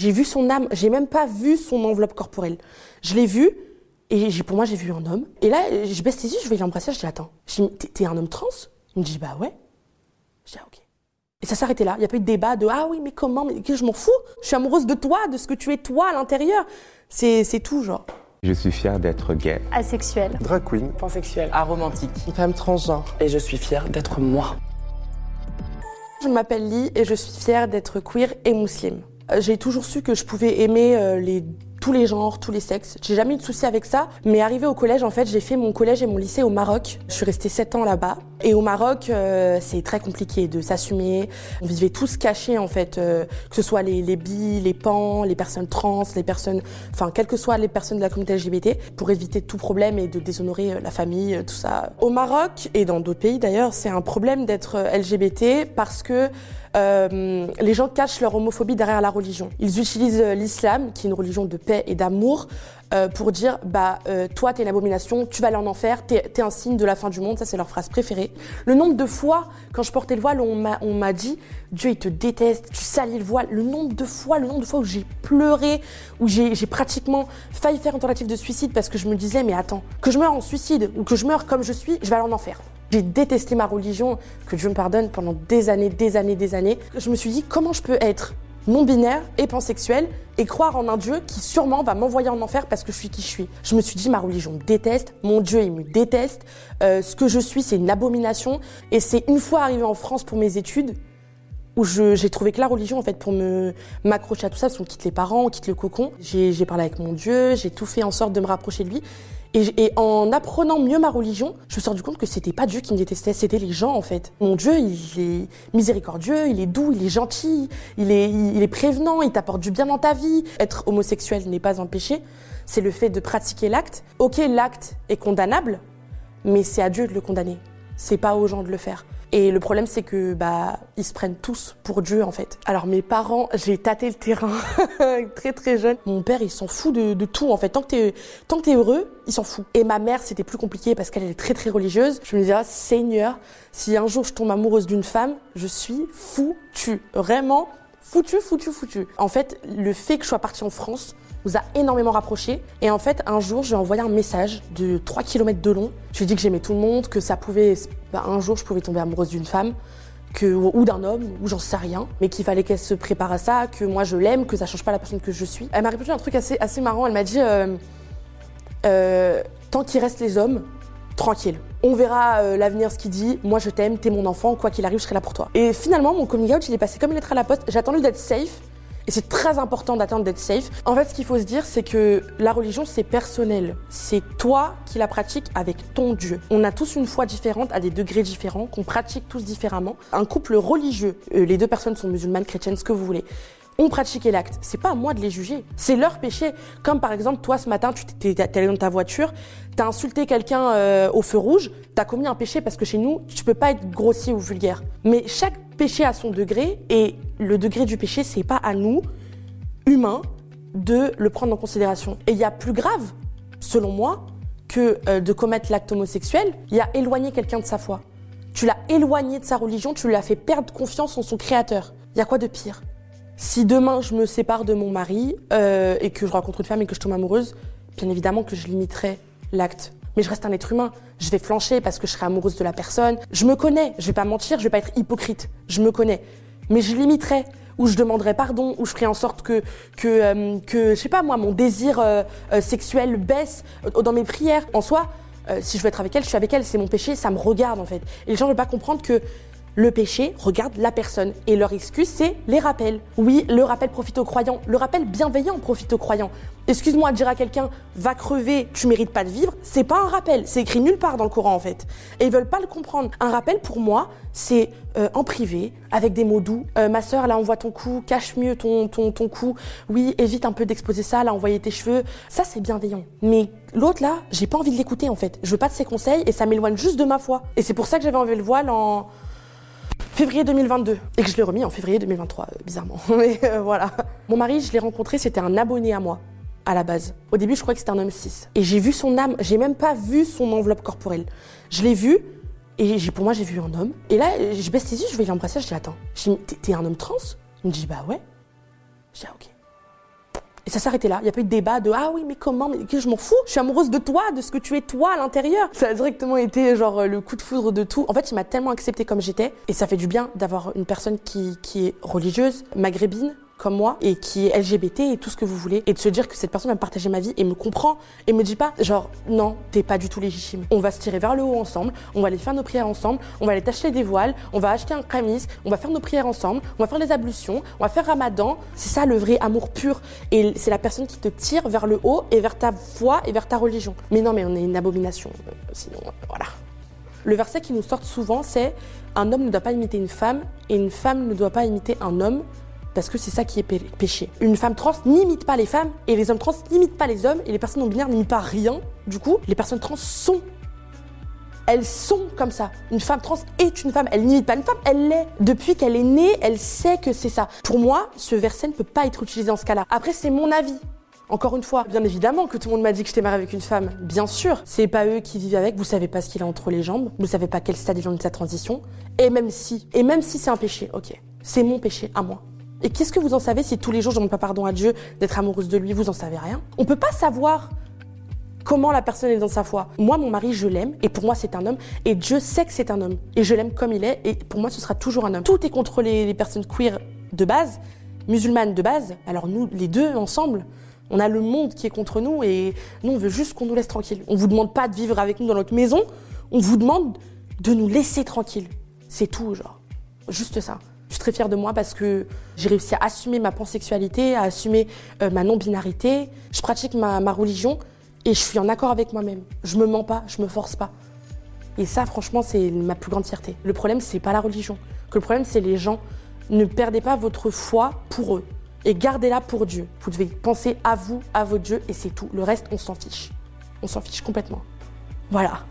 J'ai vu son âme, j'ai même pas vu son enveloppe corporelle. Je l'ai vu, et pour moi, j'ai vu un homme. Et là, je baisse les yeux, je vais l'embrasser, je dis attends, t'es t'es un homme trans? Il me dit bah ouais. Je dis ah, ok. Et ça s'arrêtait là. Il n'y a pas eu de débat de ah oui, mais comment mais Je m'en fous? Je suis amoureuse de toi, de ce que tu es toi à l'intérieur. C'est tout, genre. Je suis fier d'être gay. Asexuel. Drag queen. pansexuel, aromantique, une femme transgenre. Et je suis fière d'être moi. Je m'appelle Lee et je suis fière d'être queer et musulmane. J'ai toujours su que je pouvais aimer euh, tous les genres, tous les sexes. J'ai jamais eu de souci avec ça. Mais arrivé au collège, en fait, j'ai fait mon collège et mon lycée au Maroc. Je suis restée 7 ans là-bas. Et au Maroc, euh, c'est très compliqué de s'assumer. On vivait tous cachés, en fait, euh, que ce soit les, les les pans, les personnes trans, les personnes, enfin, quelles que soient les personnes de la communauté LGBT, pour éviter tout problème et de déshonorer euh, la famille, euh, tout ça. Au Maroc et dans d'autres pays d'ailleurs, c'est un problème d'être euh, LGBT parce que euh, les gens cachent leur homophobie derrière la religion. Ils utilisent l'islam, qui est une religion de paix et d'amour, euh, pour dire bah euh, toi t'es une abomination, tu vas aller en enfer, t'es es un signe de la fin du monde. Ça c'est leur phrase préférée. Le nombre de fois quand je portais le voile, on m'a dit Dieu il te déteste, tu salis le voile. Le nombre de fois, le nombre de fois où j'ai pleuré, où j'ai j'ai pratiquement failli faire une tentative de suicide parce que je me disais mais attends que je meure en suicide ou que je meure comme je suis, je vais aller en enfer. J'ai détesté ma religion, que Dieu me pardonne, pendant des années, des années, des années. Je me suis dit, comment je peux être non-binaire et pansexuel et croire en un Dieu qui sûrement va m'envoyer en enfer parce que je suis qui je suis. Je me suis dit, ma religion me déteste, mon Dieu, il me déteste, euh, ce que je suis, c'est une abomination. Et c'est une fois arrivé en France pour mes études où j'ai trouvé que la religion, en fait, pour me m'accrocher à tout ça, parce qu'on quitte les parents, on quitte le cocon. J'ai parlé avec mon Dieu, j'ai tout fait en sorte de me rapprocher de lui. Et en apprenant mieux ma religion, je me suis rendu compte que c'était pas Dieu qui me détestait, c'était les gens en fait. Mon Dieu, il est miséricordieux, il est doux, il est gentil, il est, il est prévenant, il t'apporte du bien dans ta vie. Être homosexuel n'est pas un péché, c'est le fait de pratiquer l'acte. Ok, l'acte est condamnable, mais c'est à Dieu de le condamner. C'est pas aux gens de le faire. Et le problème, c'est que bah ils se prennent tous pour Dieu en fait. Alors mes parents, j'ai tâté le terrain très très jeune. Mon père, il s'en fout de, tout en fait. Tant que t'es tant que heureux, il s'en fout. Et ma mère, c'était plus compliqué parce qu'elle est très très religieuse. Je me disais, ah, Seigneur, si un jour je tombe amoureuse d'une femme, je suis foutue. Vraiment foutu, foutu, foutu. En fait, le fait que je sois partie en France nous a énormément rapprochés. Et en fait, un jour, je lui ai envoyé un message de 3 km de long. Je lui ai dit que j'aimais tout le monde, que ça pouvait, bah, un jour, je pouvais tomber amoureuse d'une femme. Que, ou d'un homme, ou j'en sais rien, mais qu'il fallait qu'elle se prépare à ça, que moi je l'aime, que ça change pas la personne que je suis. Elle m'a répondu un truc assez, assez marrant, elle m'a dit euh, euh, Tant qu'il reste les hommes, tranquille. On verra euh, l'avenir, ce qu'il dit. Moi, je t'aime, t'es mon enfant, quoi qu'il arrive, je serai là pour toi. Et finalement, mon coming out, il est passé comme une lettre à la poste. J'ai attendu d'être safe. Et c'est très important d'attendre d'être safe. En fait, ce qu'il faut se dire, c'est que la religion, c'est personnel. C'est toi qui la pratiques avec ton Dieu. On a tous une foi différente, à des degrés différents, qu'on pratique tous différemment. Un couple religieux, euh, les deux personnes sont musulmanes, chrétiennes, ce que vous voulez ont pratiqué l'acte. C'est pas à moi de les juger. C'est leur péché. Comme par exemple, toi, ce matin, tu t'es allé dans ta voiture, t'as insulté quelqu'un euh, au feu rouge, t'as commis un péché parce que chez nous, tu peux pas être grossier ou vulgaire. Mais chaque péché a son degré et le degré du péché, c'est pas à nous, humains, de le prendre en considération. Et il y a plus grave, selon moi, que euh, de commettre l'acte homosexuel, il y a éloigné quelqu'un de sa foi. Tu l'as éloigné de sa religion, tu lui as fait perdre confiance en son créateur. Il y a quoi de pire? Si demain je me sépare de mon mari euh, et que je rencontre une femme et que je tombe amoureuse, bien évidemment que je limiterai l'acte. Mais je reste un être humain. Je vais flancher parce que je serai amoureuse de la personne. Je me connais. Je vais pas mentir. Je vais pas être hypocrite. Je me connais. Mais je limiterai. Ou je demanderai pardon. Ou je ferai en sorte que que euh, je sais pas moi mon désir euh, euh, sexuel baisse dans mes prières. En soi, si je veux être avec elle, je suis avec elle. C'est mon péché. Ça me regarde en fait. Et les gens ne veulent pas comprendre que le péché regarde la personne et leur excuse c'est les rappels. Oui, le rappel profite aux croyants, le rappel bienveillant profite aux croyants. Excuse-moi de dire à quelqu'un va crever, tu mérites pas de vivre, c'est pas un rappel, c'est écrit nulle part dans le Coran en fait. Et ils veulent pas le comprendre. Un rappel pour moi, c'est euh, en privé avec des mots doux. Euh, ma sœur, là on voit ton cou, cache mieux ton ton ton cou. Oui, évite un peu d'exposer ça, là envoyer tes cheveux. Ça c'est bienveillant. Mais l'autre là, j'ai pas envie de l'écouter en fait. Je veux pas de ses conseils et ça m'éloigne juste de ma foi. Et c'est pour ça que j'avais enlevé le voile en février 2022 et que je l'ai remis en février 2023, euh, bizarrement. Mais euh, voilà. Mon mari, je l'ai rencontré, c'était un abonné à moi à la base. Au début, je croyais que c'était un homme cis. Et j'ai vu son âme, j'ai même pas vu son enveloppe corporelle. Je l'ai vu et pour moi, j'ai vu un homme. Et là, je baisse les yeux, je vais l'embrasser, je dis attends, t'es un homme trans? Il me dit bah ouais. Je dis ah ok. Et ça s'arrêtait là. Il n'y a pas eu de débat de ah oui, mais comment Mais je m'en fous? Je suis amoureuse de toi, de ce que tu es toi à l'intérieur. Ça a directement été genre le coup de foudre de tout. En fait, il m'a tellement accepté comme j'étais. Et ça fait du bien d'avoir une personne qui, qui est religieuse, maghrébine, comme moi et qui est LGBT et tout ce que vous voulez et de se dire que cette personne va partager ma vie et me comprend et me dit pas genre non t'es pas du tout légitime. On va se tirer vers le haut ensemble on va aller faire nos prières ensemble on va aller t'acheter des voiles on va acheter un camis on va faire nos prières ensemble on va faire les ablutions on va faire ramadan. C'est ça le vrai amour pur. Et c'est la personne qui te tire vers le haut et vers ta foi et vers ta religion. Mais non mais on est une abomination euh, sinon euh, voilà. Le verset qui nous sort souvent, c'est un homme ne doit pas imiter une femme et une femme ne doit pas imiter un homme parce que c'est ça qui est péché. Une femme trans n'imite pas les femmes et les hommes trans n'imitent pas les hommes et les personnes non binaires n'imitent pas rien. Du coup, les personnes trans sont elles sont comme ça. Une femme trans est une femme. Elle n'imite pas une femme, elle l'est. Depuis qu'elle est née, elle sait que c'est ça. Pour moi, ce verset ne peut pas être utilisé dans ce cas-là. Après, c'est mon avis. Encore une fois, bien évidemment que tout le monde m'a dit que j'étais mariée avec une femme. Bien sûr, c'est pas eux qui vivent avec. Vous savez pas ce qu'il a entre les jambes. Vous savez pas quel stade il est de sa transition. Et même si, et même si c'est un péché, ok, c'est mon péché à moi. Et qu'est-ce que vous en savez si tous les jours je demande pas pardon à Dieu d'être amoureuse de lui? Vous en savez rien. On peut pas savoir comment la personne est dans sa foi. Moi, mon mari, je l'aime, et pour moi, c'est un homme, et Dieu sait que c'est un homme, et je l'aime comme il est, et pour moi, ce sera toujours un homme. Tout est contre les, les personnes queer de base, musulmanes de base, alors nous, les deux ensemble, on a le monde qui est contre nous, et nous, on veut juste qu'on nous laisse tranquille. On vous demande pas de vivre avec nous dans notre maison, on vous demande de nous laisser tranquille. C'est tout, genre. Juste ça. Je suis très fière de moi parce que j'ai réussi à assumer ma pansexualité, à assumer euh, ma non-binarité. Je pratique ma, religion et je suis en accord avec moi-même. Je me mens pas, je me force pas. Et ça, franchement, c'est ma plus grande fierté. Le problème, c'est pas la religion. Que le problème, c'est les gens. Ne perdez pas votre foi pour eux et gardez-la pour Dieu. Vous devez penser à vous, à votre Dieu et c'est tout. Le reste, on s'en fiche. On s'en fiche complètement. Voilà.